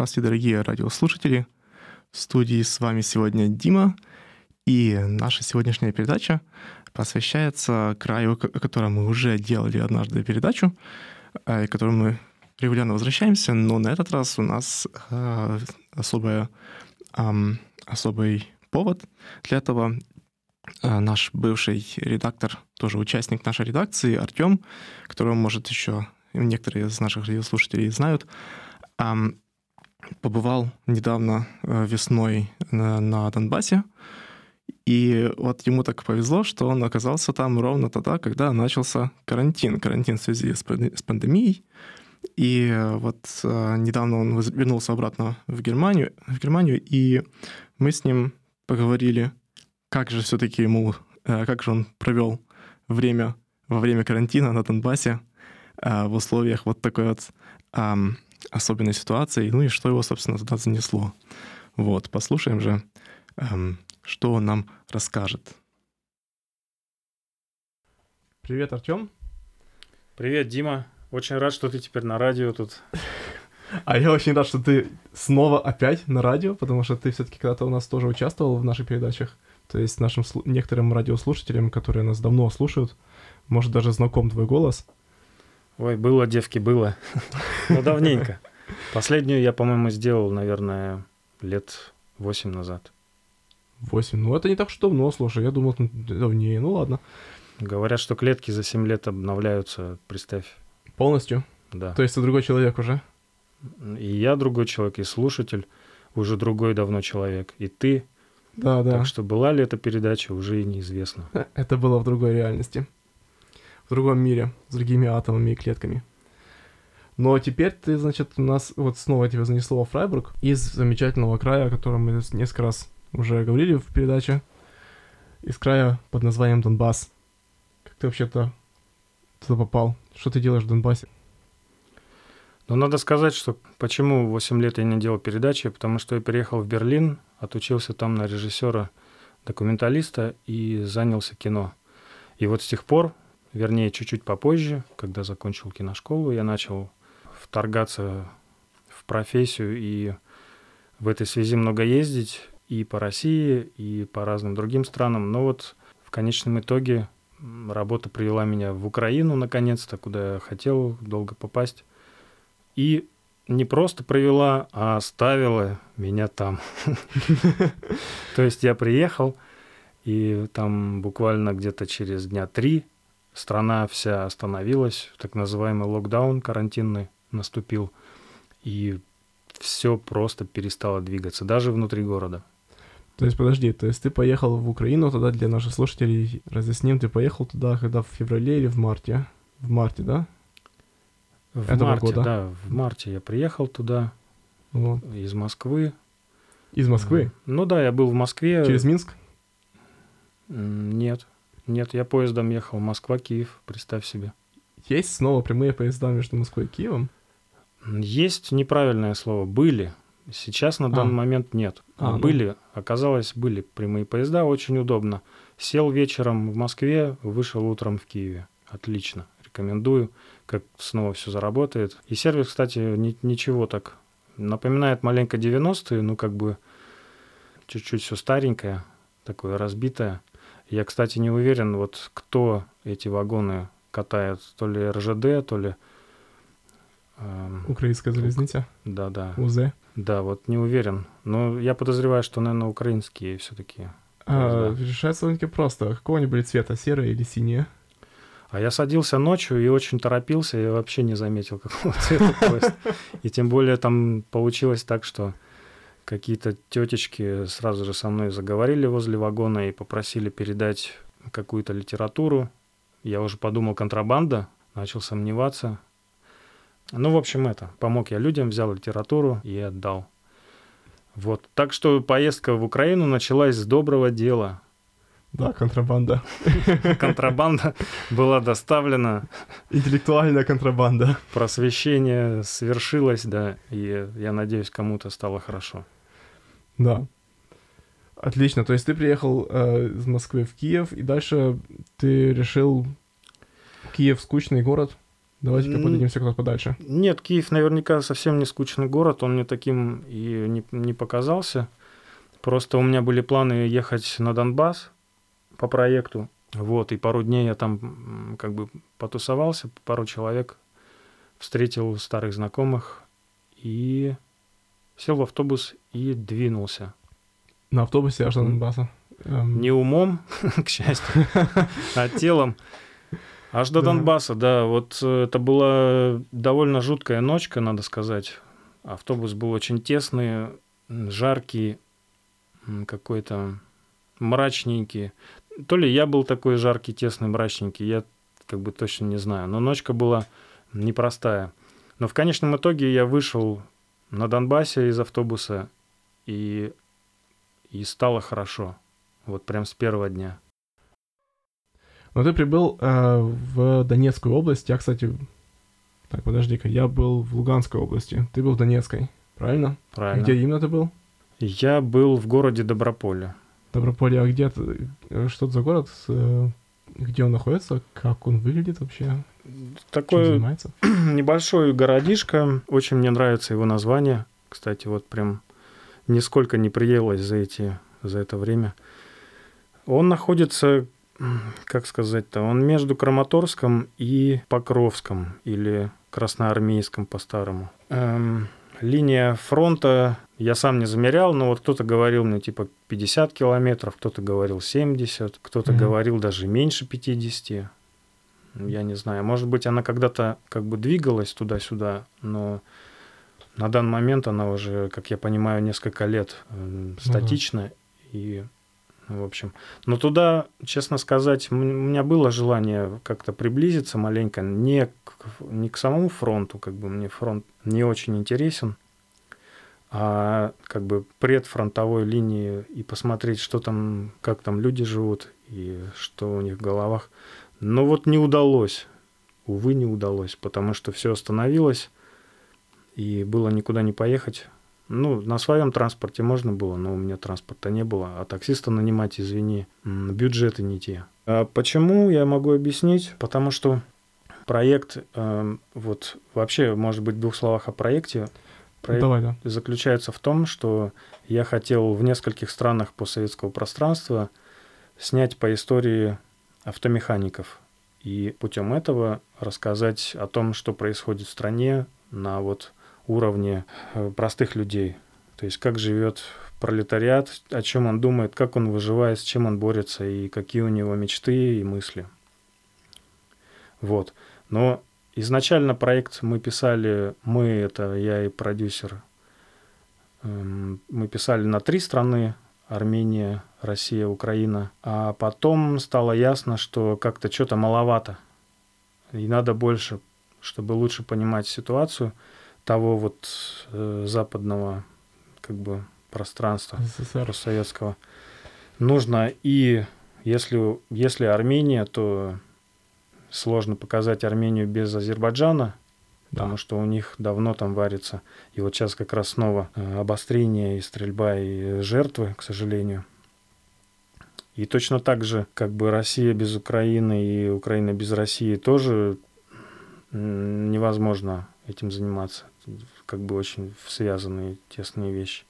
Здравствуйте, дорогие радиослушатели. В студии с вами сегодня Дима. И наша сегодняшняя передача посвящается краю, о котором мы уже делали однажды передачу, э, к которому мы регулярно возвращаемся, но на этот раз у нас э, особая, особый повод для этого. Э, наш бывший редактор, тоже участник нашей редакции, Артем, которого, может, еще некоторые из наших радиослушателей знают, побывал недавно весной на Донбассе, и вот ему так повезло, что он оказался там ровно тогда, когда начался карантин. Карантин в связи с пандемией. И вот э, недавно он вернулся обратно в Германию, в Германию, и мы с ним поговорили, как же все-таки ему, э, как же он провел время во время карантина на Донбассе э, в условиях вот такой вот э, особенной ситуации, ну и что его, собственно, туда занесло. Вот, послушаем же эм, что он нам расскажет. Привет, Артем. Привет, Дима. Очень рад, что ты теперь на радио тут. А я очень рад, что ты снова опять на радио, потому что ты все-таки когда-то у нас тоже участвовал в наших передачах. То есть нашим некоторым радиослушателям, которые нас давно слушают, может даже знаком твой голос. Ой, было, девки, было. Ну, давненько. Последнюю я, по-моему, сделал, наверное, лет восемь назад. 8. Ну, это не так что давно, слушай. Я думал, давнее. Ну, ладно. Говорят, что клетки за 7 лет обновляются, представь. Полностью? Да. То есть ты другой человек уже? И я другой человек, и слушатель уже другой давно человек, и ты. Да, да. Так что была ли эта передача, уже и неизвестно. Это было в другой реальности. В другом мире, с другими атомами и клетками. Но теперь ты, значит, у нас вот снова тебя занесло в Фрайбург из замечательного края, о котором мы несколько раз уже говорили в передаче, из края под названием Донбасс. Как ты вообще-то туда попал? Что ты делаешь в Донбассе? Ну, надо сказать, что почему 8 лет я не делал передачи, потому что я переехал в Берлин, отучился там на режиссера, документалиста и занялся кино. И вот с тех пор, вернее, чуть-чуть попозже, когда закончил киношколу, я начал вторгаться в профессию и в этой связи много ездить и по России, и по разным другим странам. Но вот в конечном итоге работа привела меня в Украину, наконец-то, куда я хотел долго попасть. И не просто провела, а оставила меня там. То есть я приехал, и там буквально где-то через дня три страна вся остановилась, так называемый локдаун карантинный наступил, и все просто перестало двигаться, даже внутри города. То есть, подожди, то есть ты поехал в Украину тогда для наших слушателей, разъясним, ты поехал туда, когда в феврале или в марте? В марте, да? В Этого марте, года. да, в марте я приехал туда вот. из Москвы. Из Москвы? Ну да, я был в Москве. Через Минск? Нет, нет, я поездом ехал Москва-Киев, представь себе. Есть снова прямые поезда между Москвой и Киевом? Есть неправильное слово, были. Сейчас на данный а. момент нет. А, ну. были, ну. оказалось, были прямые поезда, очень удобно. Сел вечером в Москве, вышел утром в Киеве. Отлично, рекомендую, как снова все заработает. И сервис, кстати, ни, ничего так напоминает маленько 90-е, ну как бы чуть-чуть все старенькое, такое разбитое. Я, кстати, не уверен, вот кто эти вагоны катает, то ли РЖД, то ли... Э, Украинская железница? Да, да. УЗ? Да, вот не уверен. Но я подозреваю, что, наверное, украинские все-таки. А, решается довольно-таки просто. Какого они были цвета, серые или синие? А я садился ночью и очень торопился, и вообще не заметил, какого цвета поезд. И тем более там получилось так, что какие-то тетечки сразу же со мной заговорили возле вагона и попросили передать какую-то литературу. Я уже подумал, контрабанда, начал сомневаться. Ну, в общем, это, помог я людям, взял литературу и отдал. Вот. Так что поездка в Украину началась с доброго дела. Да, контрабанда. Контрабанда была доставлена. Интеллектуальная контрабанда. Просвещение свершилось, да, и я надеюсь, кому-то стало хорошо. Да. Отлично. То есть ты приехал э, из Москвы в Киев, и дальше ты решил Киев скучный город. Давайте-ка подадимся куда-то подальше. Нет, Киев наверняка совсем не скучный город, он мне таким и не, не показался. Просто у меня были планы ехать на Донбасс по проекту. Вот, и пару дней я там как бы потусовался, пару человек встретил старых знакомых и сел в автобус и двинулся. На автобусе аж до. Донбасса. Эм, Не умом, к счастью, а телом. Аж до. Донбасса, да. Вот э, это была довольно жуткая ночка, надо сказать. Автобус был очень тесный, жаркий, какой-то мрачненький. То ли я был такой жаркий, тесный, мрачненький, я как бы точно не знаю. Но ночка была непростая. Но в конечном итоге я вышел на Донбассе из автобуса, и, и стало хорошо. Вот прям с первого дня. Но ты прибыл э, в Донецкую область. Я, кстати... Так, подожди-ка. Я был в Луганской области. Ты был в Донецкой. Правильно? Правильно. Где именно ты был? Я был в городе Доброполе. Доброполье. А где э, Что это за город? Э, Где он находится? Как он выглядит вообще? Такой занимается? небольшой городишко. Очень мне нравится его название. Кстати, вот прям нисколько не приелось за, эти, за это время. Он находится, как сказать-то, он между Краматорском и Покровском, или Красноармейском по-старому. Эм, линия фронта я сам не замерял, но вот кто-то говорил мне типа 50 километров, кто-то говорил 70, кто-то Мгм. говорил даже меньше 50. Я не знаю, может быть, она когда-то как бы двигалась туда-сюда, но на данный момент она уже, как я понимаю, несколько лет э, статична. И, ну, в общем, но туда, честно сказать, у меня было желание как-то приблизиться маленько, не к, не к самому фронту, как бы мне фронт не очень интересен, а как бы предфронтовой линии и посмотреть, что там, как там люди живут и что у них в головах. Но вот не удалось. Увы, не удалось, потому что все остановилось, и было никуда не поехать. Ну, на своем транспорте можно было, но у меня транспорта не было, а таксиста нанимать, извини, бюджеты не те. А почему, я могу объяснить, потому что проект, эм, вот вообще, может быть, в двух словах о проекте. Проект Давай, да. заключается в том, что я хотел в нескольких странах постсоветского пространства снять по истории автомехаников и путем этого рассказать о том, что происходит в стране на вот уровне э, простых людей. То есть как живет пролетариат, о чем он думает, как он выживает, с чем он борется и какие у него мечты и мысли. Вот. Но изначально проект мы писали, мы, это я и продюсер, эм, мы писали на три страны, Армения, Россия, Украина. А потом стало ясно, что как-то что-то маловато. И надо больше, чтобы лучше понимать ситуацию того вот э, западного как бы пространства СССР. постсоветского. Нужно и если, если Армения, то сложно показать Армению без Азербайджана, потому Да. что у них давно там варится. И вот сейчас как раз снова э, обострение и стрельба и жертвы, к сожалению. И точно так же, как бы Россия без Украины и Украина без России тоже невозможно этим заниматься. Как бы очень связанные тесные вещи.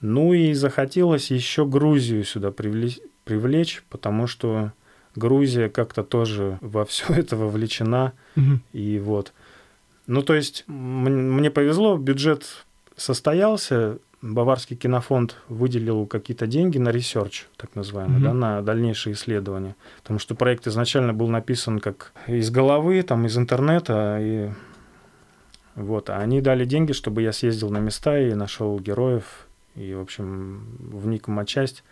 Ну и захотелось еще Грузию сюда привлечь, привлечь, потому что Грузия как-то тоже во все это вовлечена. Мгм. И вот. Ну, то есть, мне повезло, бюджет состоялся, Баварский кинофонд выделил какие-то деньги на research, так называемый, Мгм. да, на дальнейшие исследования. Потому что проект изначально был написан как из головы, там, из интернета, и вот, а они дали деньги, чтобы я съездил на места и нашел героев, и, в общем, вник в матчасть.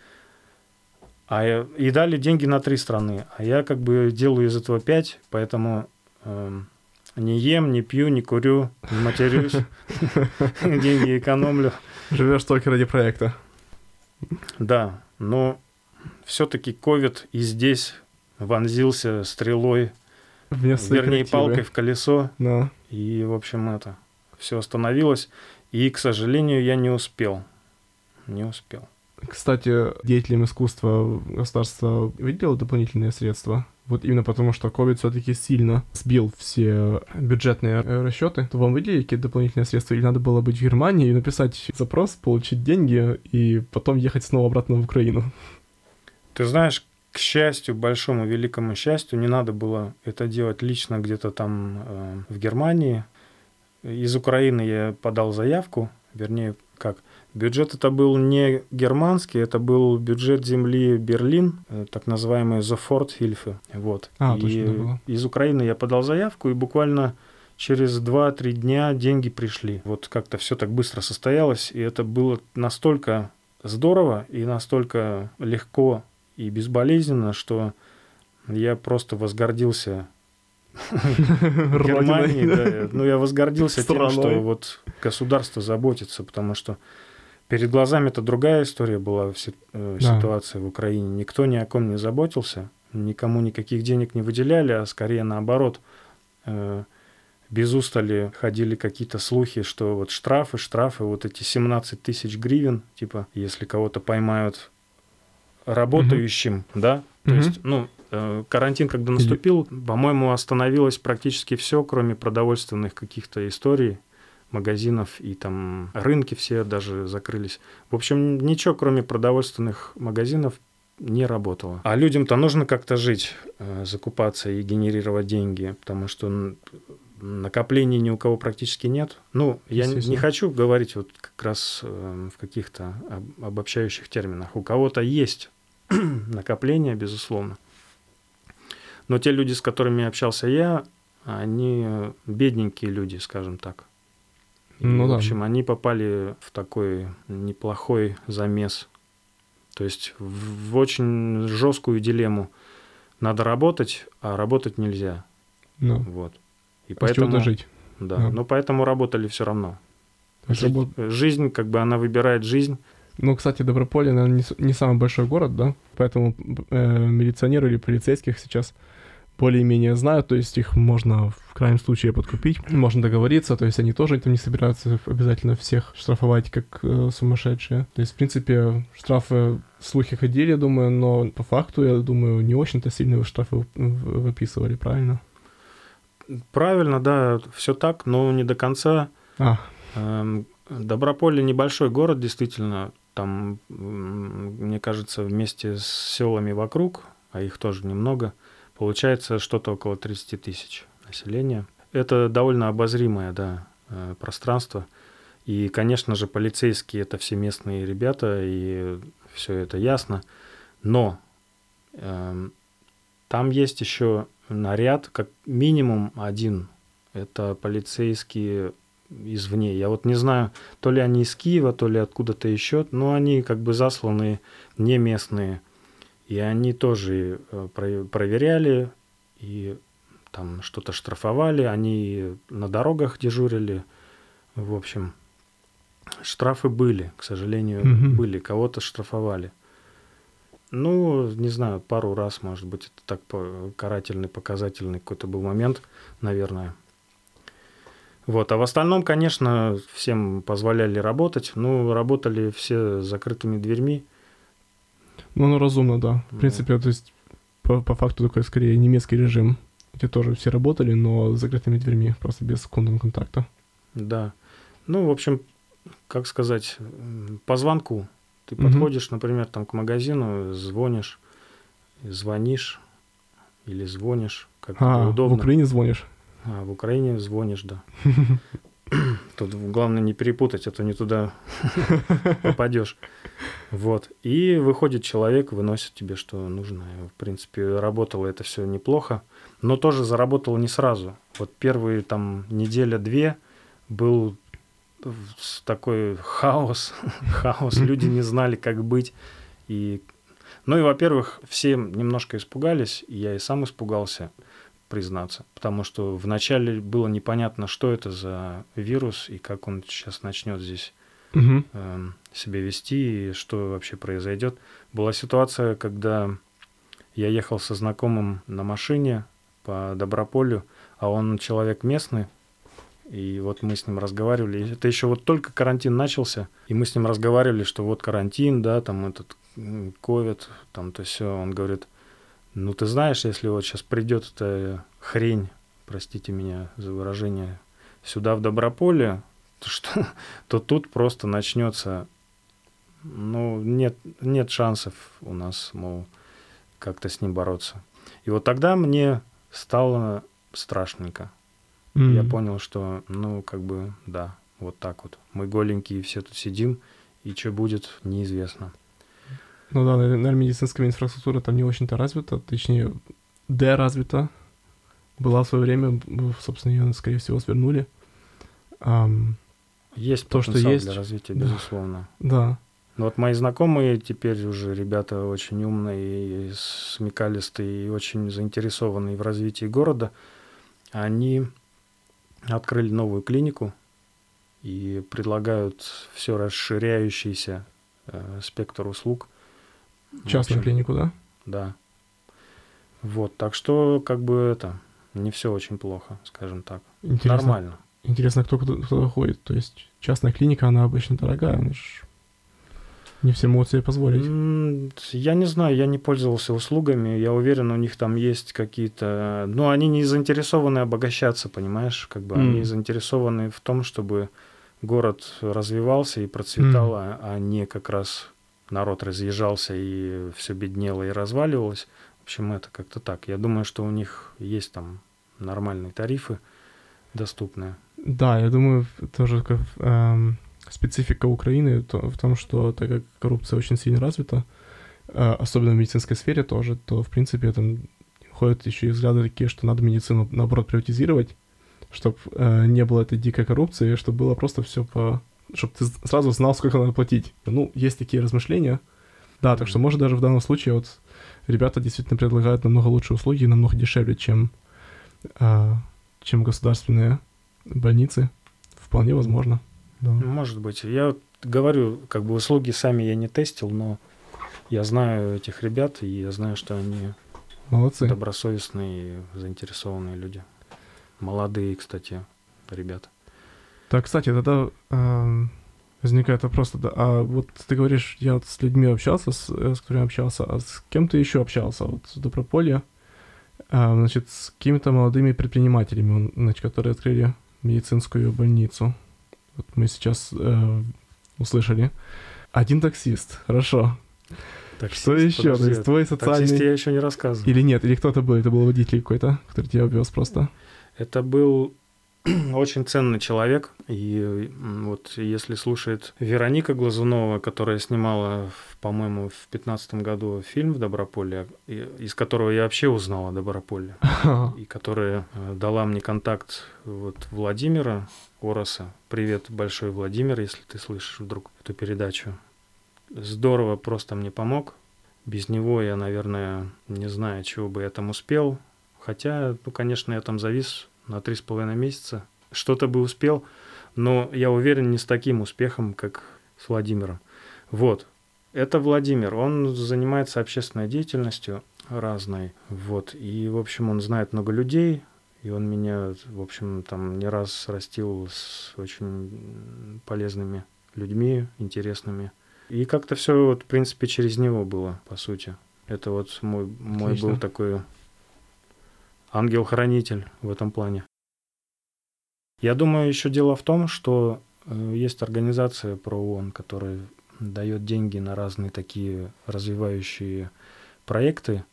А и дали деньги на три страны, а я как бы делаю из этого пять, поэтому эм, не ем, не пью, не курю, не матерюсь, деньги экономлю. Живешь только ради проекта. Да, но все-таки ковид и здесь вонзился стрелой, Вместо вернее, креативы. палкой в колесо, Да. и, в общем, это все остановилось. И, к сожалению, я не успел. Не успел. Кстати, деятелям искусства государство выделило дополнительные средства. Вот именно потому, что COVID все-таки сильно сбил все бюджетные э, расчеты. То вам выделили какие-то дополнительные средства? Или надо было быть в Германии и написать запрос, получить деньги и потом ехать снова обратно в Украину? Ты знаешь, к счастью, большому великому счастью, не надо было это делать лично где-то там э, в Германии. Из Украины я подал заявку, вернее, как бюджет это был не германский, это был бюджет земли Берлин, э, так называемый Soforthilfe. Вот. А, и точно, было. из Украины я подал заявку, и буквально через 2-3 дня деньги пришли. Вот как-то все так быстро состоялось, и это было настолько здорово и настолько легко и безболезненно, что я просто возгордился Германии. Да. Ну, я возгордился тем, что вот государство заботится, потому что перед глазами это другая история была, э, Да. ситуация в Украине. Никто ни о ком не заботился, никому никаких денег не выделяли, а скорее наоборот. э, Без устали ходили какие-то слухи, что вот штрафы, штрафы, вот эти 17 тысяч гривен, типа, если кого-то поймают работающим, да, то Мгм. есть, ну, э, карантин, когда наступил, по-моему, остановилось практически все, кроме продовольственных каких-то историй, магазинов и там рынки все даже закрылись. В общем, ничего, кроме продовольственных магазинов, не работало. А людям-то нужно как-то жить, э, закупаться и генерировать деньги, потому что накоплений ни у кого практически нет. Ну, я не- хочу говорить вот как раз э, в каких-то об- обобщающих терминах. У кого-то есть накопления, безусловно. Но те люди, с которыми общался я, они бедненькие люди, скажем так. И, Ну в да. общем, они попали в такой неплохой замес. То есть в, в очень жесткую дилемму. Надо работать, а работать нельзя. Ну, Вот. И а поэтому, жить. да, Да. но поэтому работали все равно. Жить- работ- Жизнь, как бы она выбирает жизнь. Ну, кстати, Доброполье, наверное, не, не самый большой город, да? Поэтому э, милиционеры или полицейских сейчас более-менее знают, то есть их можно в крайнем случае подкупить, можно договориться, то есть они тоже там не собираются обязательно всех штрафовать как э, сумасшедшие. То есть, в принципе, штрафы, слухи ходили, я думаю, но по факту, я думаю, не очень-то сильно штрафы выписывали, правильно? Правильно, да, все так, но не до конца. А, Эм, Доброполье небольшой город, действительно. Там, мне кажется, вместе с селами вокруг, а их тоже немного, получается что-то около 30 тысяч населения. Это довольно обозримое, да, э, пространство. И, конечно же, полицейские это все местные ребята, и все это ясно. Но эм, там есть еще наряд, как минимум один. Это полицейские извне. Я вот не знаю, то ли они из Киева, то ли откуда-то еще, но они как бы засланные, не местные. И они тоже э, про- проверяли и там что-то штрафовали, они на дорогах дежурили. В общем, штрафы были, к сожалению, Мгм. были, кого-то штрафовали. Ну, не знаю, пару раз, может быть, это так по- карательный, показательный какой-то был момент, наверное. Вот, а в остальном, конечно, всем позволяли работать. Ну, работали все с закрытыми дверьми. Ну, ну, разумно, да. В Ну. принципе, то есть по, по факту такой скорее немецкий режим, где тоже все работали, но с закрытыми дверьми, просто без контакта. Да. Ну, в общем, как сказать, по звонку. Ты Мгм. подходишь, например, там к магазину, звонишь, звонишь или звонишь, как А, в удобно. Украине звонишь? А, в Украине звонишь, да. Тут главное не перепутать, а то не туда попадешь. Вот. И выходит человек, выносит тебе, что нужно. В принципе, работало это все неплохо, но тоже заработало не сразу. Вот первые там неделя-две был такой хаос, хаос, люди не знали, как быть. И, ну и, во-первых, все немножко испугались, и я и сам испугался признаться, потому что вначале было непонятно, что это за вирус и как он сейчас начнет здесь угу. э, себя вести и что вообще произойдет. Была ситуация, когда я ехал со знакомым на машине по Доброполю, а он человек местный, и вот мы с ним разговаривали. Это еще вот только карантин начался, и мы с ним разговаривали, что вот карантин, да, там этот ковид, там то все. Он говорит, ну, ты знаешь, если вот сейчас придет эта хрень, простите меня за выражение, сюда в Доброполе, то, что, то тут просто начнется, ну, нет, нет шансов у нас, мол, как-то с ним бороться. И вот тогда мне стало страшненько. Mm-hmm. Я понял, что, ну, как бы, да, вот так вот. Мы голенькие все тут сидим, и что будет, неизвестно. Ну да, наверное, медицинская инфраструктура там не очень-то развита, точнее, Д развита. Была в свое время, собственно, ее, скорее всего, свернули. Um, есть то, что есть для развития, да. безусловно. Да. Но вот мои знакомые теперь уже ребята очень умные и смекалистые, и очень заинтересованные в развитии города. Они открыли новую клинику и предлагают все расширяющийся э, спектр услуг – Частную общем, клинику, да? Да. Вот, так что как бы это не все очень плохо, скажем так. Интересно, Нормально. Интересно, кто кто ходит. То есть частная клиника, она обычно дорогая, она же не все могут себе позволить. Я не знаю, я не пользовался услугами. Я уверен, у них там есть какие-то... Ну, они не заинтересованы обогащаться, понимаешь? Как бы mm. они заинтересованы в том, чтобы город развивался и процветал, mm. а не как раз народ разъезжался и все беднело и разваливалось. В общем, это как-то так. Я думаю, что у них есть там нормальные тарифы доступные. Да, я думаю, тоже как, эм, специфика Украины то, в том, что так как коррупция очень сильно развита, э, особенно в медицинской сфере тоже, то, в принципе, там ходят еще и взгляды такие, что надо медицину, наоборот, приватизировать, чтобы э, не было этой дикой коррупции, чтобы было просто все по чтобы ты сразу знал, сколько надо платить. Ну, есть такие размышления. Да, так что, может, даже в данном случае вот ребята действительно предлагают намного лучшие услуги, намного дешевле, чем, а, чем государственные больницы. Вполне возможно. Да. Может быть. Я говорю, как бы услуги сами я не тестил, но я знаю этих ребят, и я знаю, что они Молодцы. добросовестные и заинтересованные люди. Молодые, кстати, ребята. Так, кстати, тогда э, возникает вопрос, да, а вот ты говоришь, я вот с людьми общался, с, э, с которыми общался, а с кем ты еще общался? Вот с Доброполья, э, значит, с какими-то молодыми предпринимателями, значит, которые открыли медицинскую больницу. Вот мы сейчас э, услышали. Один таксист, хорошо. Таксист, Что еще? Подожди, То есть твой социальный... Таксист я еще не рассказывал. Или нет, или кто-то был, это был водитель какой-то, который тебя увез просто. Это был очень ценный человек. И вот если слушает Вероника Глазунова, которая снимала, по-моему, в 2015 году фильм в Доброполе, из которого я вообще узнал о Доброполе, и которая э, дала мне контакт вот Владимира Ороса. Привет большой, Владимир, если ты слышишь вдруг эту передачу. Здорово просто мне помог. Без него я, наверное, не знаю, чего бы я там успел. Хотя, ну, конечно, я там завис на три с половиной месяца. Что-то бы успел, но я уверен, не с таким успехом, как с Владимиром. Вот. Это Владимир. Он занимается общественной деятельностью разной. Вот. И, в общем, он знает много людей. И он меня, в общем, там не раз растил с очень полезными людьми, интересными. И как-то все, вот, в принципе, через него было, по сути. Это вот мой, мой был такой ангел-хранитель в этом плане. Я думаю, еще дело в том, что э, есть организация про ООН, которая дает деньги на разные такие развивающие проекты.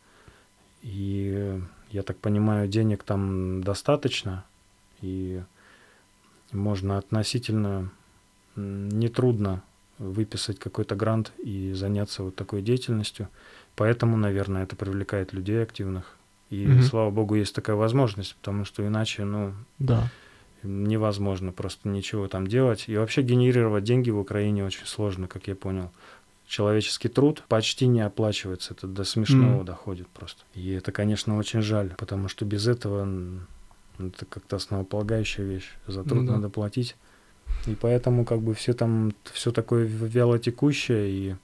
И я так понимаю, денег там достаточно. И можно относительно нетрудно выписать какой-то грант и заняться вот такой деятельностью. Поэтому, наверное, это привлекает людей активных. И угу. слава богу, есть такая возможность, потому что иначе, ну, да. невозможно просто ничего там делать. И вообще генерировать деньги в Украине очень сложно, как я понял. Человеческий труд почти не оплачивается, это до смешного mm. доходит просто. И это, конечно, очень жаль, потому что без этого это как-то основополагающая вещь. За труд ну, да. надо платить. И поэтому как бы все там, все такое вялотекущее и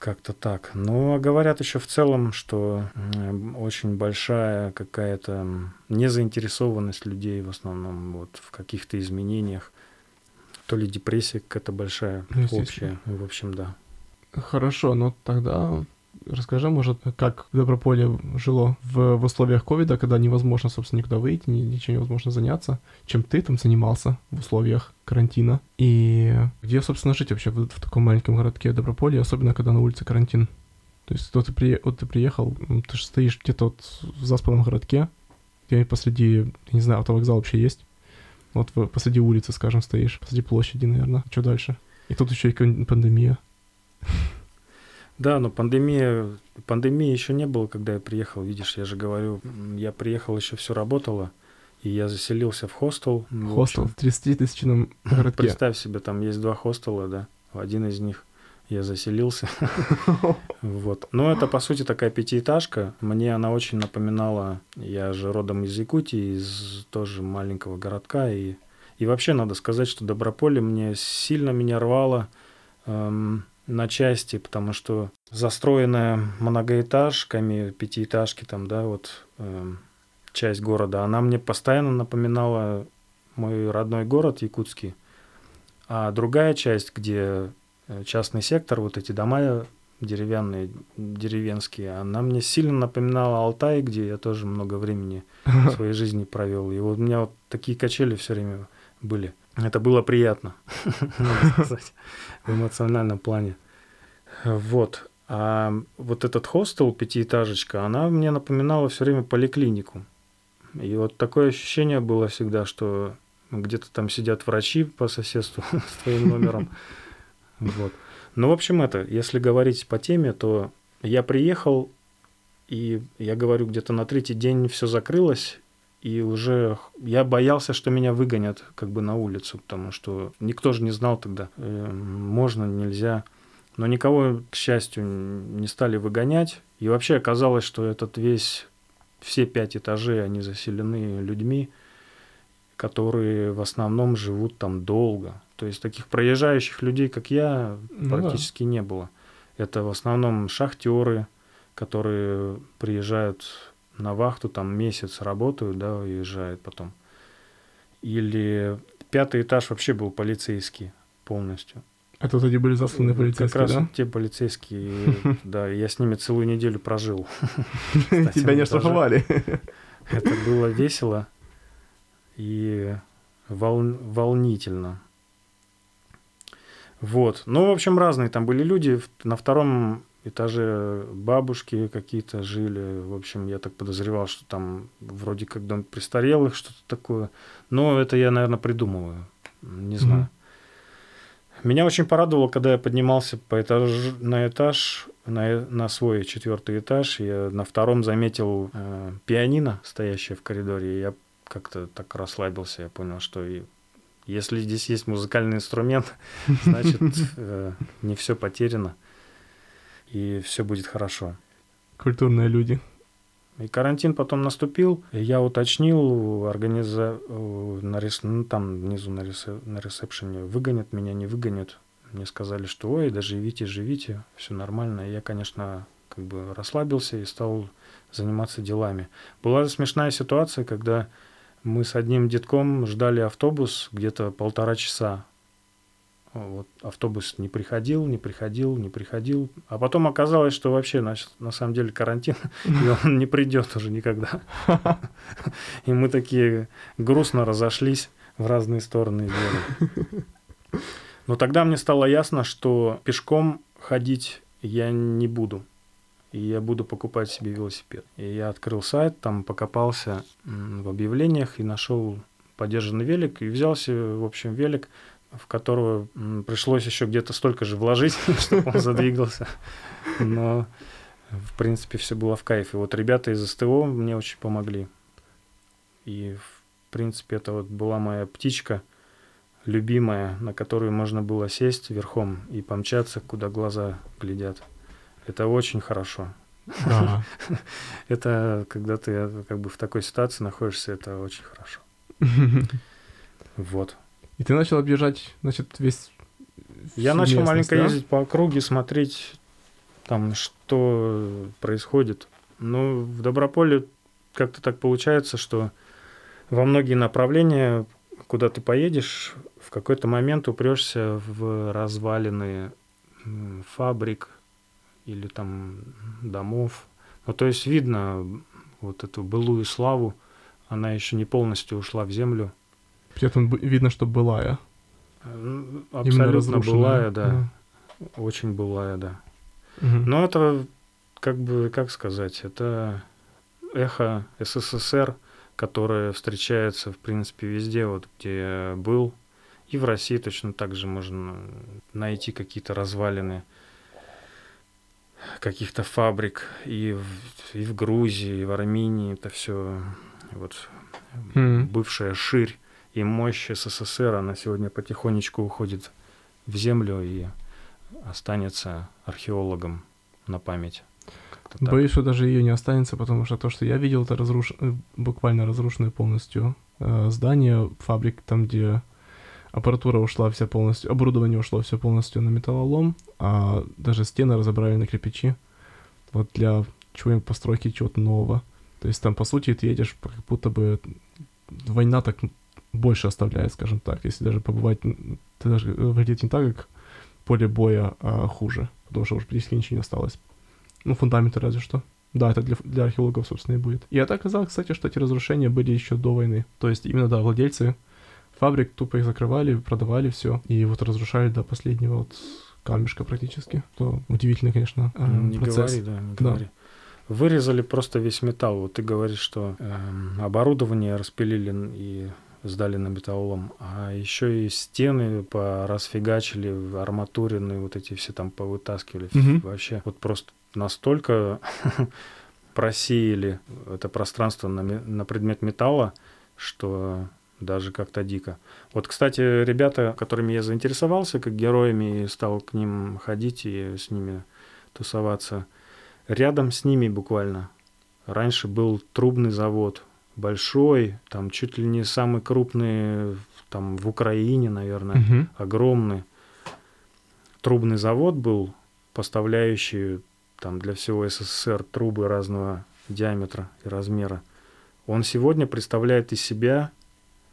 как-то так. Но говорят еще в целом, что очень большая какая-то незаинтересованность людей в основном вот в каких-то изменениях. То ли депрессия какая-то большая, ну, общая. В общем, да. Хорошо, но тогда Расскажи, может, как Доброполе жило в, в условиях ковида, когда невозможно, собственно, никуда выйти, ничего невозможно заняться. Чем ты там занимался в условиях карантина? И где, собственно, жить вообще в, в таком маленьком городке Доброполье, особенно когда на улице карантин? То есть вот ты, при, вот ты приехал, ты же стоишь где-то вот в заспанном городке, где посреди, я не знаю, автовокзал вообще есть? Вот посреди улицы, скажем, стоишь, посреди площади, наверное. Что дальше? И тут еще и пандемия. Да, но пандемия, пандемии еще не было, когда я приехал. Видишь, я же говорю, я приехал, еще все работало, и я заселился в хостел. Хостел в 30 тысячном городке. Представь себе, там есть два хостела, да. В один из них я заселился. Вот. Но это, по сути, такая пятиэтажка. Мне она очень напоминала... Я же родом из Якутии, из тоже маленького городка. И, и вообще надо сказать, что Доброполе мне сильно меня рвало. Эм, на части, потому что застроенная многоэтажками, пятиэтажки там, да, вот э, часть города, она мне постоянно напоминала мой родной город Якутский. А другая часть, где э, частный сектор, вот эти дома деревянные, деревенские, она мне сильно напоминала Алтай, где я тоже много времени в своей жизни провел. И вот у меня вот такие качели все время были. Это было приятно, надо сказать, в эмоциональном плане. Вот. А вот этот хостел, пятиэтажечка, она мне напоминала все время поликлинику. И вот такое ощущение было всегда, что где-то там сидят врачи по соседству с твоим номером. Вот. Ну, в общем, это, если говорить по теме, то я приехал, и я говорю, где-то на третий день все закрылось, и уже я боялся, что меня выгонят как бы на улицу, потому что никто же не знал тогда, э, можно, нельзя. Но никого, к счастью, не стали выгонять. И вообще оказалось, что этот весь, все пять этажей, они заселены людьми, которые в основном живут там долго. То есть таких проезжающих людей, как я, ну, практически да. не было. Это в основном шахтеры, которые приезжают на вахту, там месяц работают, да, уезжают потом. Или пятый этаж вообще был полицейский полностью. Это вот эти были засланные полицейские, Как раз да? те полицейские, да, я с ними целую неделю прожил. Тебя не штрафовали. Это было весело и волнительно. Вот. Ну, в общем, разные там были люди. На втором этаже бабушки какие-то жили. В общем, я так подозревал, что там вроде как дом престарелых, что-то такое. Но это я, наверное, придумываю. Не знаю. Mm-hmm. Меня очень порадовало, когда я поднимался по этаж, на этаж, на, на свой четвертый этаж. Я на втором заметил э, пианино, стоящее в коридоре. И я как-то так расслабился. Я понял, что и если здесь есть музыкальный инструмент, значит, э, не все потеряно и все будет хорошо. Культурные люди. И карантин потом наступил. И я уточнил организа... на рес... ну, там внизу на, рес... на ресепшене, выгонят меня, не выгонят. Мне сказали, что ой, да живите, живите, все нормально. И я, конечно, как бы расслабился и стал заниматься делами. Была смешная ситуация, когда мы с одним детком ждали автобус где-то полтора часа. Вот, автобус не приходил, не приходил, не приходил. А потом оказалось, что вообще на, на самом деле карантин, и он не придет уже никогда. И мы такие грустно разошлись в разные стороны Но тогда мне стало ясно, что пешком ходить я не буду. И я буду покупать себе велосипед. И я открыл сайт, там покопался в объявлениях и нашел подержанный велик, и взялся, в общем, велик, в которого пришлось еще где-то столько же вложить, чтобы он задвигался. Но, в принципе, все было в кайфе. Вот ребята из СТО мне очень помогли. И, в принципе, это вот была моя птичка любимая, на которую можно было сесть верхом и помчаться, куда глаза глядят. Это очень хорошо. Ага. Это когда ты как бы в такой ситуации находишься, это очень хорошо. Вот. И ты начал объезжать, значит, весь... Я начал маленько да? ездить по округе, смотреть там, что происходит. Ну, в Доброполе как-то так получается, что во многие направления, куда ты поедешь, в какой-то момент упрешься в развалины фабрик или там домов. Ну, то есть видно вот эту былую славу, она еще не полностью ушла в землю. При этом видно, что былая. Абсолютно былая, да. да. Очень былая, да. Угу. Но это, как бы, как сказать, это эхо СССР, которое встречается, в принципе, везде, вот где был. И в России точно так же можно найти какие-то развалины каких-то фабрик и в, и в Грузии, и в Армении. Это все вот mm. бывшая ширь и мощь СССР, она сегодня потихонечку уходит в землю и останется археологом на память. Боюсь, что даже ее не останется, потому что то, что я видел, это разруш... буквально разрушенное полностью э, здание, фабрик, там, где аппаратура ушла вся полностью, оборудование ушло все полностью на металлолом, а даже стены разобрали на кирпичи. Вот для чего-нибудь постройки чего-то нового. То есть там, по сути, ты едешь, как будто бы война так больше оставляет, скажем так. Если даже побывать, ты даже выглядит не так, как поле боя, а хуже. Потому что уже практически ничего не осталось. Ну, фундаменты разве что. Да, это для, для археологов, собственно, и будет. И это оказалось, кстати, что эти разрушения были еще до войны. То есть именно, да, владельцы фабрик тупо их закрывали, продавали все. И вот разрушали до последнего вот камешка практически. То удивительно, конечно, э, Не процесс. говори, да, не да. говори. Вырезали просто весь металл. Вот ты говоришь, что э, оборудование распилили и сдали на металлолом, а еще и стены по расфигачили, арматурины вот эти все там повытаскивали. Угу. Вообще вот просто настолько просеяли это пространство на, на предмет металла, что даже как-то дико. Вот, кстати, ребята, которыми я заинтересовался как героями и стал к ним ходить и с ними тусоваться, рядом с ними буквально раньше был трубный завод, большой, там чуть ли не самый крупный там в Украине, наверное, угу. огромный трубный завод был, поставляющий там для всего СССР трубы разного диаметра и размера. Он сегодня представляет из себя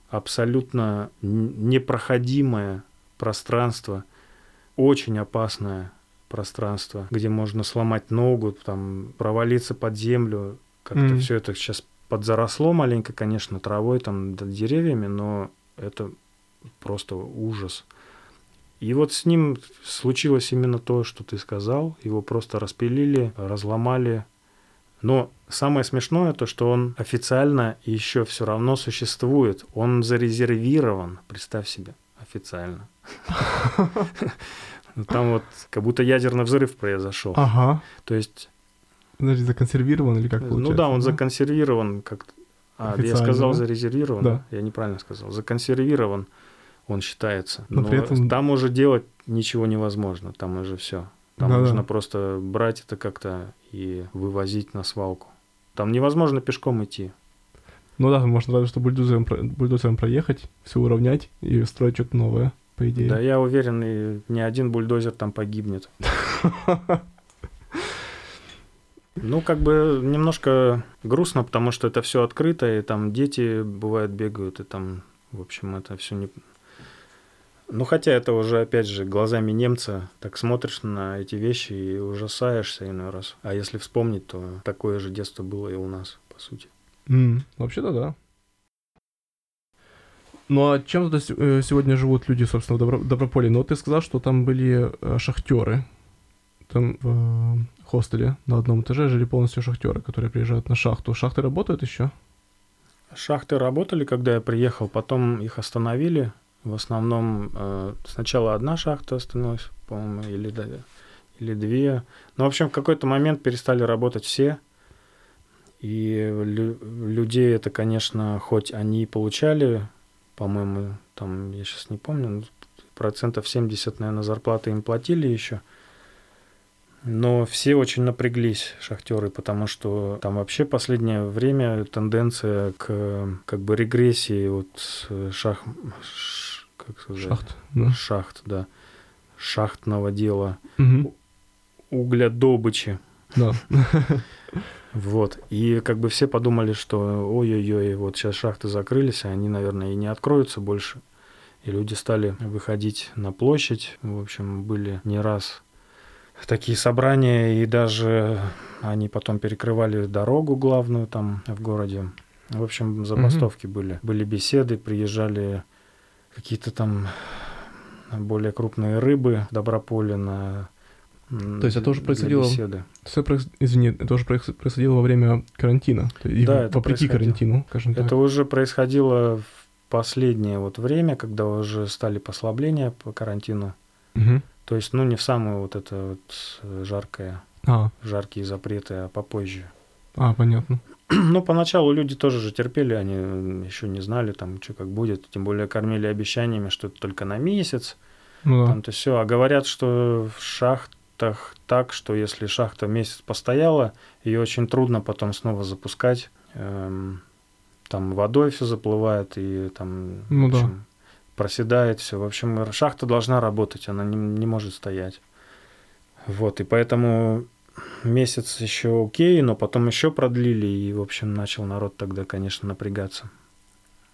абсолютно непроходимое пространство, очень опасное пространство, где можно сломать ногу, там провалиться под землю. Как-то mm. все это сейчас подзаросло маленько, конечно, травой, там, деревьями, но это просто ужас. И вот с ним случилось именно то, что ты сказал. Его просто распилили, разломали. Но самое смешное то, что он официально еще все равно существует. Он зарезервирован, представь себе, официально. Там вот как будто ядерный взрыв произошел. Ага. То есть Подожди, законсервирован или как получается? Ну да, он да? законсервирован как А, я сказал да? зарезервирован? Да. Я неправильно сказал. Законсервирован он считается. Но, Но при этом... там уже делать ничего невозможно. Там уже все. Там да, нужно да. просто брать это как-то и вывозить на свалку. Там невозможно пешком идти. Ну да, можно разве что бульдозером, бульдозером проехать, все уравнять и строить что-то новое, по идее. Да, я уверен, и ни один бульдозер там погибнет. Ну, как бы немножко грустно, потому что это все открыто, и там дети бывают бегают, и там, в общем, это все не. Ну, хотя это уже, опять же, глазами немца, так смотришь на эти вещи и ужасаешься иной раз. А если вспомнить, то такое же детство было и у нас, по сути. Mm, вообще-то да. Ну а чем тогда э, сегодня живут люди, собственно, в Добро... Доброполе? Ну, ты сказал, что там были э, шахтеры. Там в хостеле на одном этаже жили полностью шахтеры, которые приезжают на шахту. Шахты работают еще? Шахты работали, когда я приехал, потом их остановили. В основном э, сначала одна шахта остановилась, по-моему, или, или две. Но, в общем, в какой-то момент перестали работать все. И лю- людей это, конечно, хоть они получали, по-моему, там, я сейчас не помню, процентов 70, наверное, зарплаты им платили еще. Но все очень напряглись, шахтеры, потому что там вообще последнее время тенденция к как бы регрессии вот шах... Как сказать? Шахт, да. Шахт, да. Шахтного дела. Угу. Углядобычи. Да. Вот. И как бы все подумали, что ой-ой-ой, вот сейчас шахты закрылись, а они, наверное, и не откроются больше. И люди стали выходить на площадь. В общем, были не раз такие собрания, и даже они потом перекрывали дорогу главную там в городе. В общем, забастовки mm-hmm. были. Были беседы, приезжали какие-то там более крупные рыбы в Доброполе на то есть это тоже происходило... Беседы. Все, извини, это тоже происходило во время карантина? Да, это вопреки карантину, скажем так. Это уже происходило в последнее вот время, когда уже стали послабления по карантину. Угу. То есть, ну, не в самое вот это вот жаркое, а. жаркие запреты, а попозже. А, понятно. Ну, поначалу люди тоже же терпели, они еще не знали, там, что как будет. Тем более кормили обещаниями, что это только на месяц. Ну, да. Там-то все. А говорят, что в шахтах так, что если шахта месяц постояла, ее очень трудно потом снова запускать. Эм, там водой все заплывает, и там, ну, в общем, да проседает все. В общем, шахта должна работать, она не, не может стоять. Вот, и поэтому месяц еще окей, но потом еще продлили, и, в общем, начал народ тогда, конечно, напрягаться.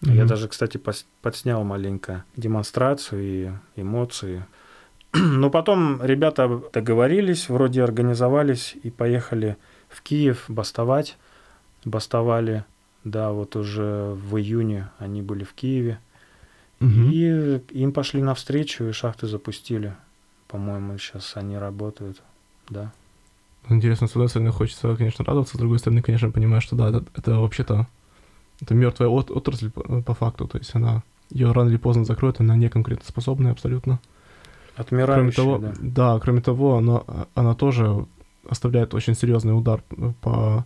Mm-hmm. Я даже, кстати, подснял маленько демонстрацию и эмоции. Но потом ребята договорились, вроде организовались и поехали в Киев бастовать. Бастовали, да, вот уже в июне они были в Киеве. Угу. И им пошли навстречу, и шахты запустили. По-моему, сейчас они работают, да. Интересно, с одной стороны, хочется, конечно, радоваться, с другой стороны, конечно, понимаю, что да, это, это вообще-то это мертвая от, отрасль по, по факту, то есть она ее рано или поздно закроют, она не конкурентоспособная абсолютно. Отмирающая, кроме того, да. Да, кроме того, она, она тоже оставляет очень серьезный удар по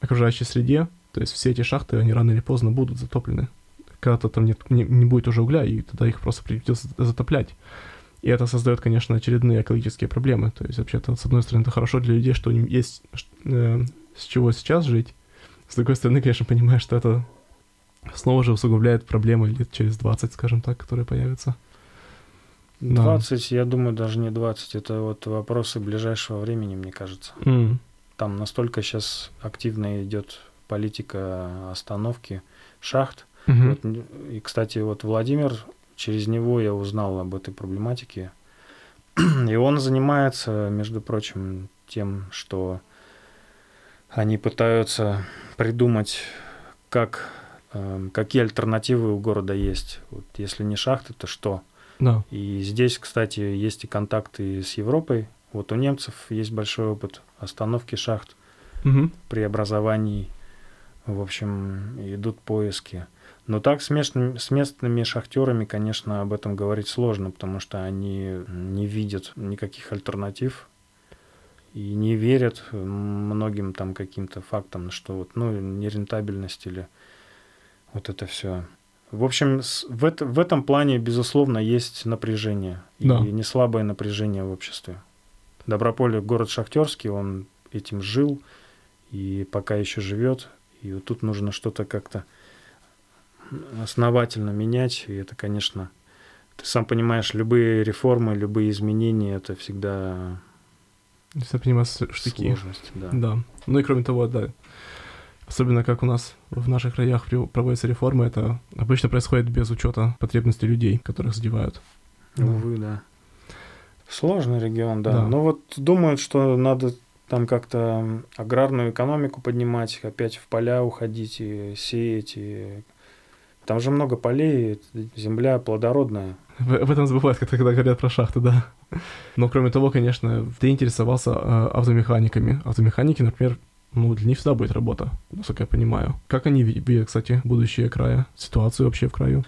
окружающей среде, то есть все эти шахты, они рано или поздно будут затоплены когда-то там нет, не, не будет уже угля, и тогда их просто придется затоплять. И это создает, конечно, очередные экологические проблемы. То есть, вообще-то, с одной стороны, это хорошо для людей, что них есть э, с чего сейчас жить. С другой стороны, конечно, понимаешь, что это снова же усугубляет проблемы лет через 20, скажем так, которые появятся. 20, да. я думаю, даже не 20. Это вот вопросы ближайшего времени, мне кажется. Mm. Там настолько сейчас активно идет политика остановки шахт, Угу. Вот, и, кстати, вот Владимир, через него я узнал об этой проблематике. И он занимается, между прочим, тем, что они пытаются придумать, как, э, какие альтернативы у города есть. Вот если не шахты, то что? Да. И здесь, кстати, есть и контакты с Европой. Вот у немцев есть большой опыт остановки шахт, угу. преобразований. В общем, идут поиски. Но так с местными, с местными шахтерами, конечно, об этом говорить сложно, потому что они не видят никаких альтернатив и не верят многим там каким-то фактам, что вот, ну, нерентабельность или вот это все. В общем, в, это, в этом плане, безусловно, есть напряжение. Да. И не слабое напряжение в обществе. Доброполе город шахтерский, он этим жил и пока еще живет. И вот тут нужно что-то как-то основательно менять. И это, конечно, ты сам понимаешь, любые реформы, любые изменения, это всегда я понимаю, штыки. Сложность, да. да. Ну и кроме того, да, особенно как у нас в наших краях проводятся реформы, это обычно происходит без учета потребностей людей, которых задевают. Увы, да. Сложный регион, да. да. Но вот думают, что надо там как-то аграрную экономику поднимать, опять в поля уходить и сеять, и там же много полей, земля плодородная. В, этом забывают, когда говорят про шахты, да. Но кроме того, конечно, ты интересовался э, автомеханиками. Автомеханики, например, ну, для них всегда будет работа, насколько я понимаю. Как они видят, кстати, будущее края, ситуацию вообще в краю?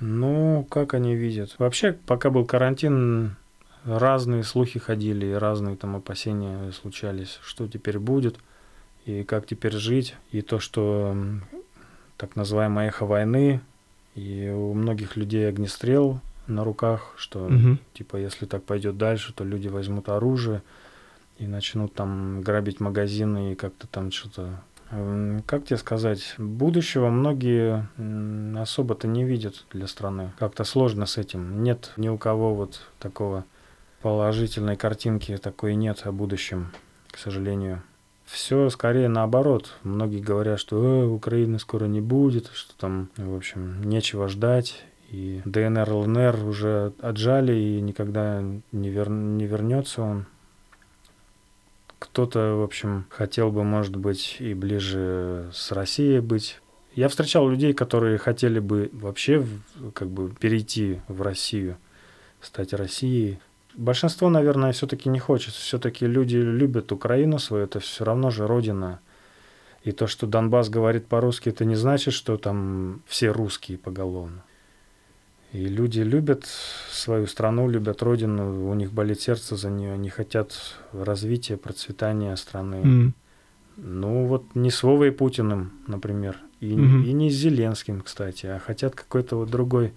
Ну, как они видят? Вообще, пока был карантин, разные слухи ходили, разные там опасения случались, что теперь будет, и как теперь жить, и то, что так называемое эхо войны, и у многих людей огнестрел на руках, что угу. типа если так пойдет дальше, то люди возьмут оружие и начнут там грабить магазины и как-то там что-то эм, как тебе сказать, будущего многие особо-то не видят для страны. Как-то сложно с этим. Нет ни у кого вот такого положительной картинки такой нет о будущем, к сожалению. Все скорее наоборот. Многие говорят, что э, Украины скоро не будет, что там, в общем, нечего ждать. И ДНР, ЛНР уже отжали, и никогда не, вер... не вернется он. Кто-то, в общем, хотел бы, может быть, и ближе с Россией быть. Я встречал людей, которые хотели бы вообще как бы перейти в Россию, стать Россией. Большинство, наверное, все-таки не хочет. Все-таки люди любят Украину свою, это все равно же родина. И то, что Донбасс говорит по-русски, это не значит, что там все русские поголовно. И люди любят свою страну, любят родину, у них болит сердце за нее, они хотят развития, процветания страны. Mm. Ну вот не с Вовой Путиным, например, и, mm-hmm. и не с Зеленским, кстати, а хотят какой-то вот другой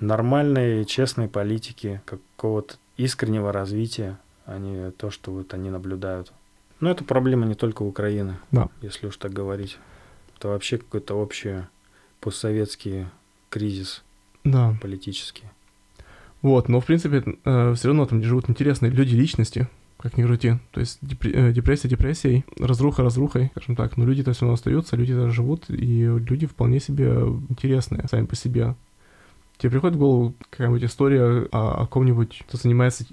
нормальной, честной политики, какого-то искреннего развития, а не то, что вот они наблюдают. Но это проблема не только Украины, да. если уж так говорить. Это вообще какой-то общий постсоветский кризис да. политический. Вот, но в принципе э, все равно там живут интересные люди личности, как ни крути. То есть э, депрессия депрессией, разруха разрухой, скажем так. Но люди-то все равно остаются, люди-то живут, и люди вполне себе интересные сами по себе. Тебе приходит в голову какая-нибудь история о, о ком-нибудь, кто занимается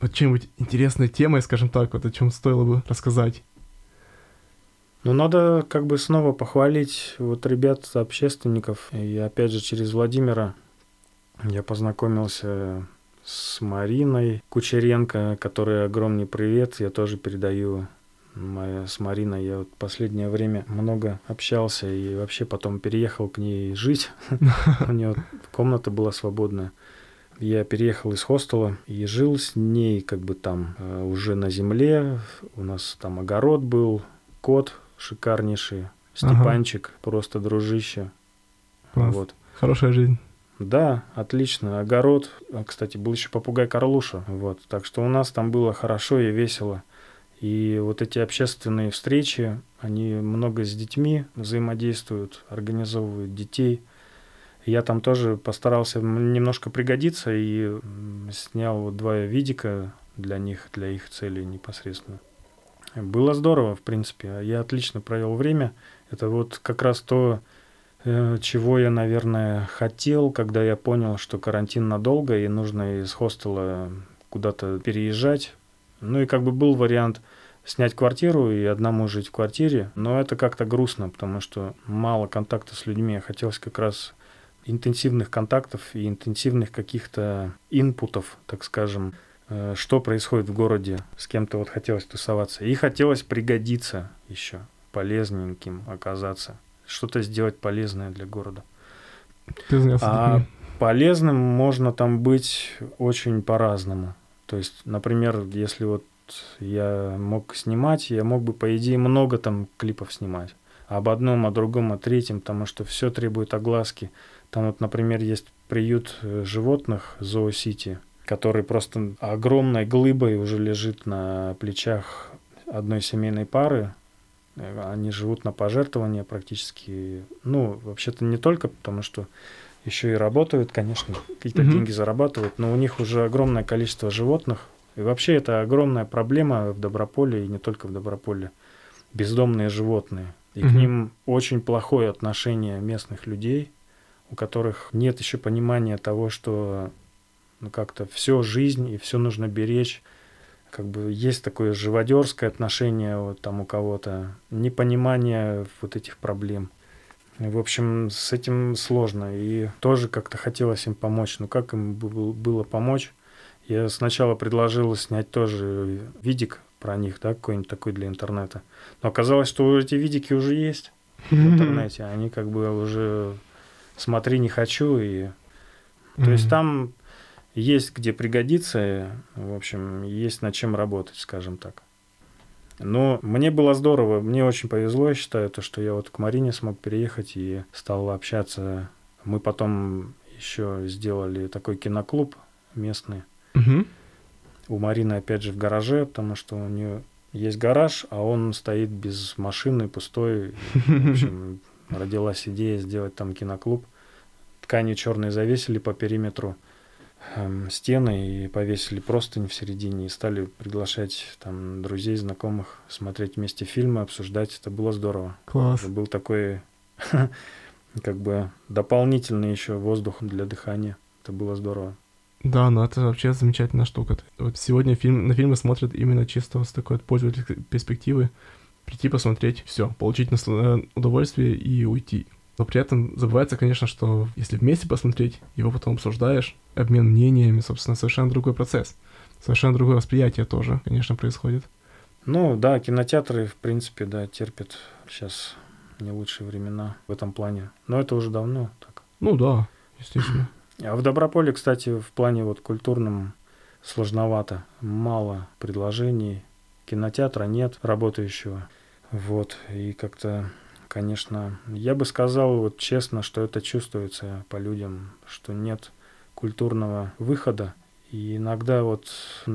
вот чем-нибудь интересной темой, скажем так, вот о чем стоило бы рассказать? Ну, надо как бы снова похвалить вот ребят, общественников. И опять же через Владимира я познакомился с Мариной Кучеренко, которой огромный привет. Я тоже передаю моя, с Мариной я вот последнее время много общался и вообще потом переехал к ней жить. У нее комната была свободная. Я переехал из хостела и жил с ней как бы там э, уже на земле. У нас там огород был, кот шикарнейший, Степанчик, ага. просто дружище. Класс. Вот. Хорошая жизнь. Да, отлично. Огород, а, кстати, был еще попугай Карлуша. Вот. Так что у нас там было хорошо и весело. И вот эти общественные встречи, они много с детьми взаимодействуют, организовывают детей. Я там тоже постарался немножко пригодиться и снял вот два видика для них, для их целей непосредственно. Было здорово, в принципе. Я отлично провел время. Это вот как раз то, э, чего я, наверное, хотел, когда я понял, что карантин надолго и нужно из хостела куда-то переезжать, ну и как бы был вариант снять квартиру и одному жить в квартире, но это как-то грустно, потому что мало контакта с людьми. Хотелось как раз интенсивных контактов и интенсивных каких-то инпутов, так скажем, э, что происходит в городе, с кем-то вот хотелось тусоваться. И хотелось пригодиться еще, полезненьким оказаться, что-то сделать полезное для города. Ты занялся а полезным можно там быть очень по-разному. То есть, например, если вот я мог снимать, я мог бы, по идее, много там клипов снимать. Об одном, о другом, о третьем, потому что все требует огласки. Там вот, например, есть приют э, животных Зоосити, который просто огромной глыбой уже лежит на плечах одной семейной пары. Э, они живут на пожертвования практически. Ну, вообще-то не только, потому что еще и работают, конечно, какие-то mm-hmm. деньги зарабатывают, но у них уже огромное количество животных. И вообще это огромная проблема в Доброполе, и не только в Доброполе. Бездомные животные. И mm-hmm. к ним очень плохое отношение местных людей, у которых нет еще понимания того, что ну, как-то все жизнь и все нужно беречь. Как бы есть такое живодерское отношение вот, там у кого-то, непонимание вот этих проблем. В общем, с этим сложно. И тоже как-то хотелось им помочь. Но как им было помочь? Я сначала предложил снять тоже видик про них, да, какой-нибудь такой для интернета. Но оказалось, что эти видики уже есть в интернете, они как бы уже смотри не хочу и то есть там есть где пригодиться, в общем, есть над чем работать, скажем так. Но мне было здорово, мне очень повезло, я считаю, то, что я вот к Марине смог переехать и стал общаться. Мы потом еще сделали такой киноклуб местный. Мгм. У Марины, опять же, в гараже, потому что у нее есть гараж, а он стоит без машины, пустой. В общем, родилась идея сделать там киноклуб. Ткани черные завесили по периметру стены и повесили простынь в середине и стали приглашать там друзей, знакомых смотреть вместе фильмы, обсуждать. Это было здорово. Класс. Это был такой как бы дополнительный еще воздух для дыхания. Это было здорово. Да, ну это вообще замечательная штука. Вот сегодня фильм, на фильмы смотрят именно чисто с такой пользовательской перспективы. Прийти посмотреть, все, получить э, удовольствие и уйти. Но при этом забывается, конечно, что если вместе посмотреть, его потом обсуждаешь, обмен мнениями, собственно, совершенно другой процесс. Совершенно другое восприятие тоже, конечно, происходит. Ну да, кинотеатры, в принципе, да, терпят сейчас не лучшие времена в этом плане. Но это уже давно так. Ну да, естественно. А в Доброполе, кстати, в плане вот культурном сложновато. Мало предложений. Кинотеатра нет работающего. Вот. И как-то, конечно, я бы сказал вот честно, что это чувствуется по людям, что нет культурного выхода. И иногда вот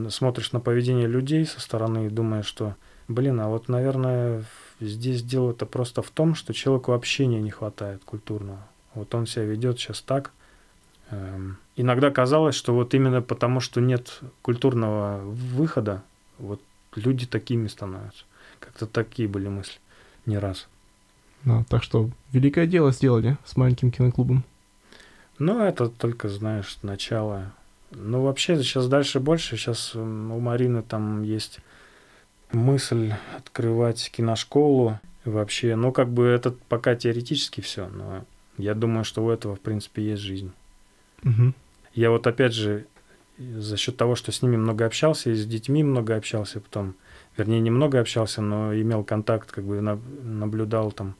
смотришь на поведение людей со стороны и думаешь, что, блин, а вот, наверное, здесь дело-то просто в том, что человеку общения не хватает культурного. Вот он себя ведет сейчас так. Эм, Иногда казалось, что вот именно потому, что нет культурного выхода, вот люди такими становятся. Как-то такие были мысли. Не раз. Да, так что великое дело сделали с маленьким киноклубом. Но это только, знаешь, начало. Ну, вообще, сейчас дальше больше. Сейчас у Марины там есть мысль открывать киношколу. Вообще, ну, как бы это пока теоретически все, но я думаю, что у этого, в принципе, есть жизнь. Мгм. Я вот опять же за счет того, что с ними много общался, и с детьми много общался, потом, вернее, немного общался, но имел контакт, как бы на- наблюдал там,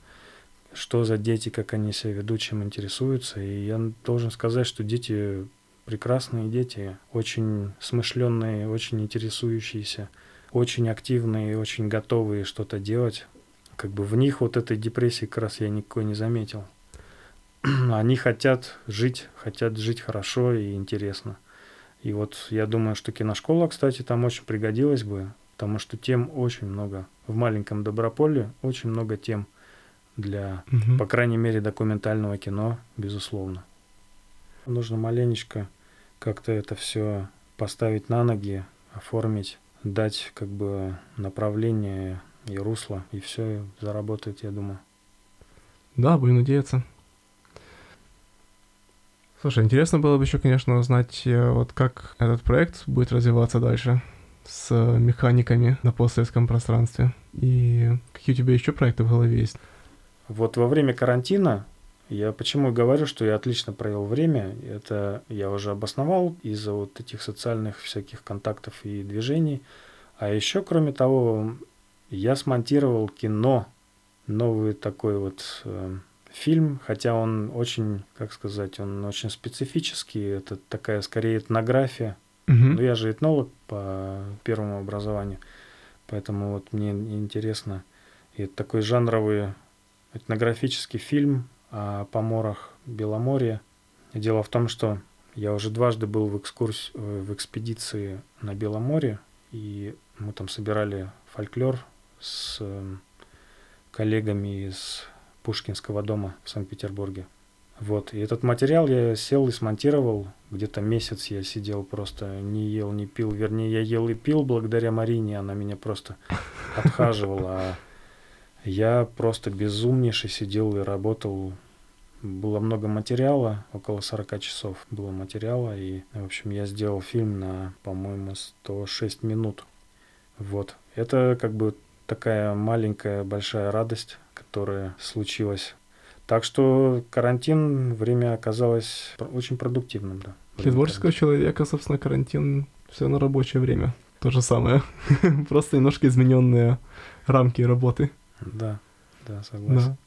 что за дети, как они себя ведут, чем интересуются. И я должен сказать, что дети прекрасные дети, очень смышленные, очень интересующиеся, очень активные, очень готовые что-то делать. Как бы в них вот этой депрессии как раз я никакой не заметил. Они хотят жить, хотят жить хорошо и интересно. И вот я думаю, что киношкола, кстати, там очень пригодилась бы, потому что тем очень много. В маленьком Доброполе очень много тем для, Мгм. по крайней мере, документального кино, безусловно. Нужно маленечко как-то это все поставить на ноги, оформить, дать как бы направление и русло, и все заработает, я думаю. Да, будем надеяться. Слушай, интересно было бы еще, конечно, узнать, э, вот как этот проект будет развиваться дальше с механиками на постсоветском пространстве. И какие у тебя еще проекты в голове есть? Вот во время карантина я почему и говорю, что я отлично провел время. Это я уже обосновал из-за вот этих социальных всяких контактов и движений. А еще, кроме того, я смонтировал кино, новый такой вот э, фильм, хотя он очень, как сказать, он очень специфический. Это такая скорее этнография. Мгм. Ну, я же этнолог по первому образованию, поэтому вот мне интересно. И это такой жанровый этнографический фильм о поморах Беломорья. Дело в том, что я уже дважды был в, экскурс... в экспедиции на Беломорье, и мы там собирали фольклор с э, коллегами из Пушкинского дома в Санкт-Петербурге. Вот, и этот материал я сел и смонтировал. Где-то месяц я сидел просто, не ел, не пил. Вернее, я ел и пил благодаря Марине, она меня просто отхаживала. Я просто безумнейший сидел и работал. Было много материала, около 40 часов было материала. И, в общем, я сделал фильм на, по-моему, 106 минут. Вот. Это как бы такая маленькая большая радость, которая случилась так что карантин, время оказалось очень продуктивным, да. Для творческого человека, собственно, карантин все на рабочее время. то же самое. Просто немножко измененные рамки работы. Да, да, согласен.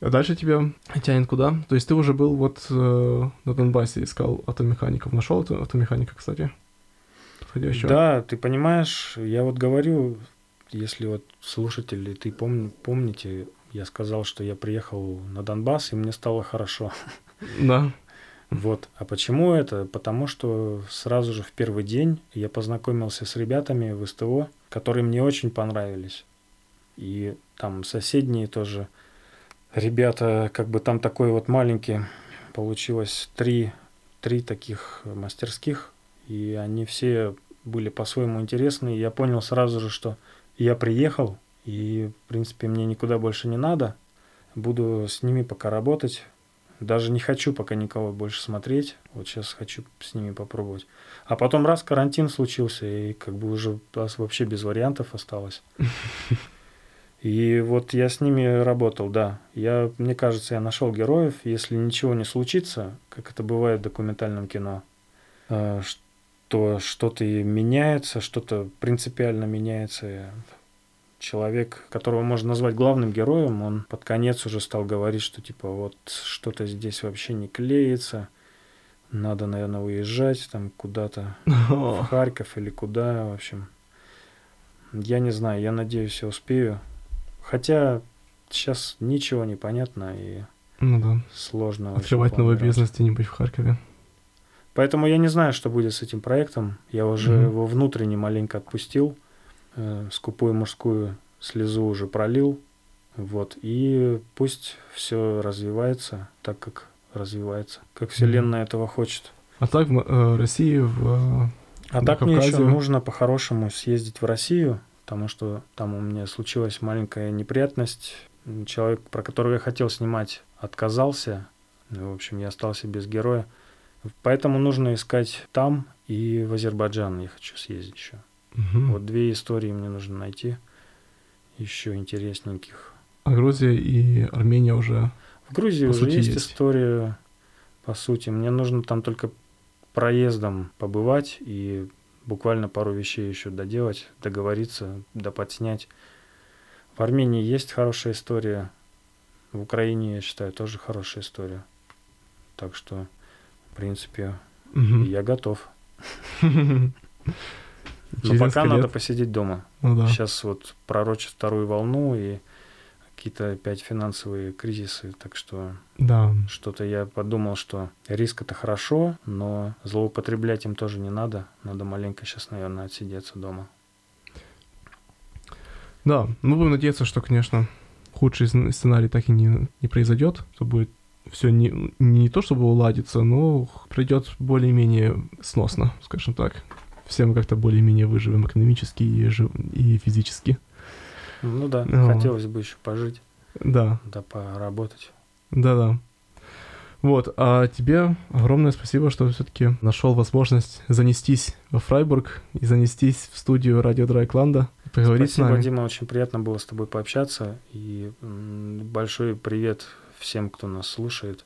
Да. А дальше тебя тянет куда? То есть ты уже был вот э, на Донбассе, искал автомехаников. Нашел авто- автомеханика, кстати? Подходящего? Да, ты понимаешь, я вот говорю, если вот слушатели, ты пом- помните, я сказал, что я приехал на Донбасс, и мне стало хорошо. Да. Вот. А почему это? Потому что сразу же в первый день я познакомился с ребятами в СТО, которые мне очень понравились. И там соседние тоже ребята, как бы там такой вот маленький, получилось три, три таких мастерских, и они все были по-своему интересны. И я понял сразу же, что я приехал, и, в принципе, мне никуда больше не надо. Буду с ними пока работать. Даже не хочу пока никого больше смотреть. Вот сейчас хочу с ними попробовать. А потом раз карантин случился, и как бы уже нас вообще без вариантов осталось. И вот я с ними работал, да. Я, мне кажется, я нашел героев. Если ничего не случится, как это бывает в документальном кино, э, что что-то меняется, что-то принципиально меняется. Человек, которого можно назвать главным героем, он под конец уже стал говорить, что типа вот что-то здесь вообще не клеится, надо, наверное, уезжать там куда-то в Харьков или куда, в общем. Я не знаю, я надеюсь, я успею. Хотя сейчас ничего не понятно и Ну да. сложно. Открывать новый бизнес где-нибудь в Харькове. Поэтому я не знаю, что будет с этим проектом. Я уже Мгм. его внутренне маленько отпустил. э, скупую мужскую слезу уже пролил. Вот. И пусть все развивается так, как развивается. Как Вселенная этого хочет. А так в э, России, в... э, А так мне еще Кавказе. нужно по-хорошему съездить в Россию, потому что там у меня случилась маленькая неприятность. Человек, про которого я хотел снимать, отказался. Ну, В общем, я остался без героя. Поэтому нужно искать там и в Азербайджан я хочу съездить еще. мгм. Вот две истории мне нужно найти, еще интересненьких. А Грузия и Армения уже... В Грузии По уже сути, есть, есть. история, по сути. Мне нужно там только проездом побывать и буквально пару вещей еще доделать, договориться, да подснять. В Армении есть хорошая история. В Украине, я считаю, тоже хорошая история. Так что, в принципе, Мгм. я готов. Но пока надо посидеть дома. Ну да. Сейчас вот пророчат вторую волну и какие-то опять финансовые кризисы. Так что Да. что-то я подумал, что риск это хорошо, но злоупотреблять им тоже не надо. Надо маленько сейчас, наверное, отсидеться дома. Да, мы будем надеяться, что, конечно, худший сцен- сценарий так и не, не произойдет, что будет все не, не то чтобы уладится, но пройдет более-менее сносно, скажем так. Все мы как-то более-менее выживем экономически и, жив- и физически. Ну да, Ну. хотелось бы еще пожить, Да, да поработать. да-да. Вот, а тебе огромное спасибо, что все-таки нашел возможность занестись во Фрайбург и занестись в студию радио Драйкланда, поговорить Спасибо, с нами. Дима, очень приятно было с тобой пообщаться. И большой привет всем, кто нас слушает.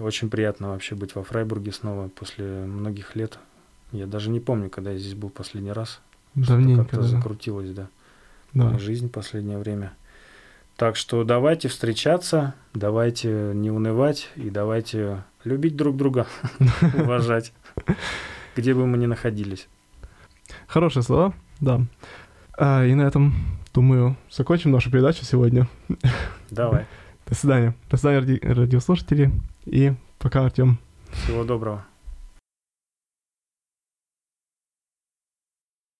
Очень приятно вообще быть во Фрайбурге снова после многих лет. Я даже не помню, когда я здесь был последний раз. Что-то Давненько, как-то да. закрутилось, да. Да. Жизнь в последнее время. Так что давайте встречаться, давайте не унывать и давайте любить друг друга, уважать, где бы мы ни находились. Хорошие слова, да. А, и на этом, думаю, закончим нашу передачу сегодня. Давай. До свидания. До свидания, ради- радиослушатели. И пока, Артем. Всего доброго.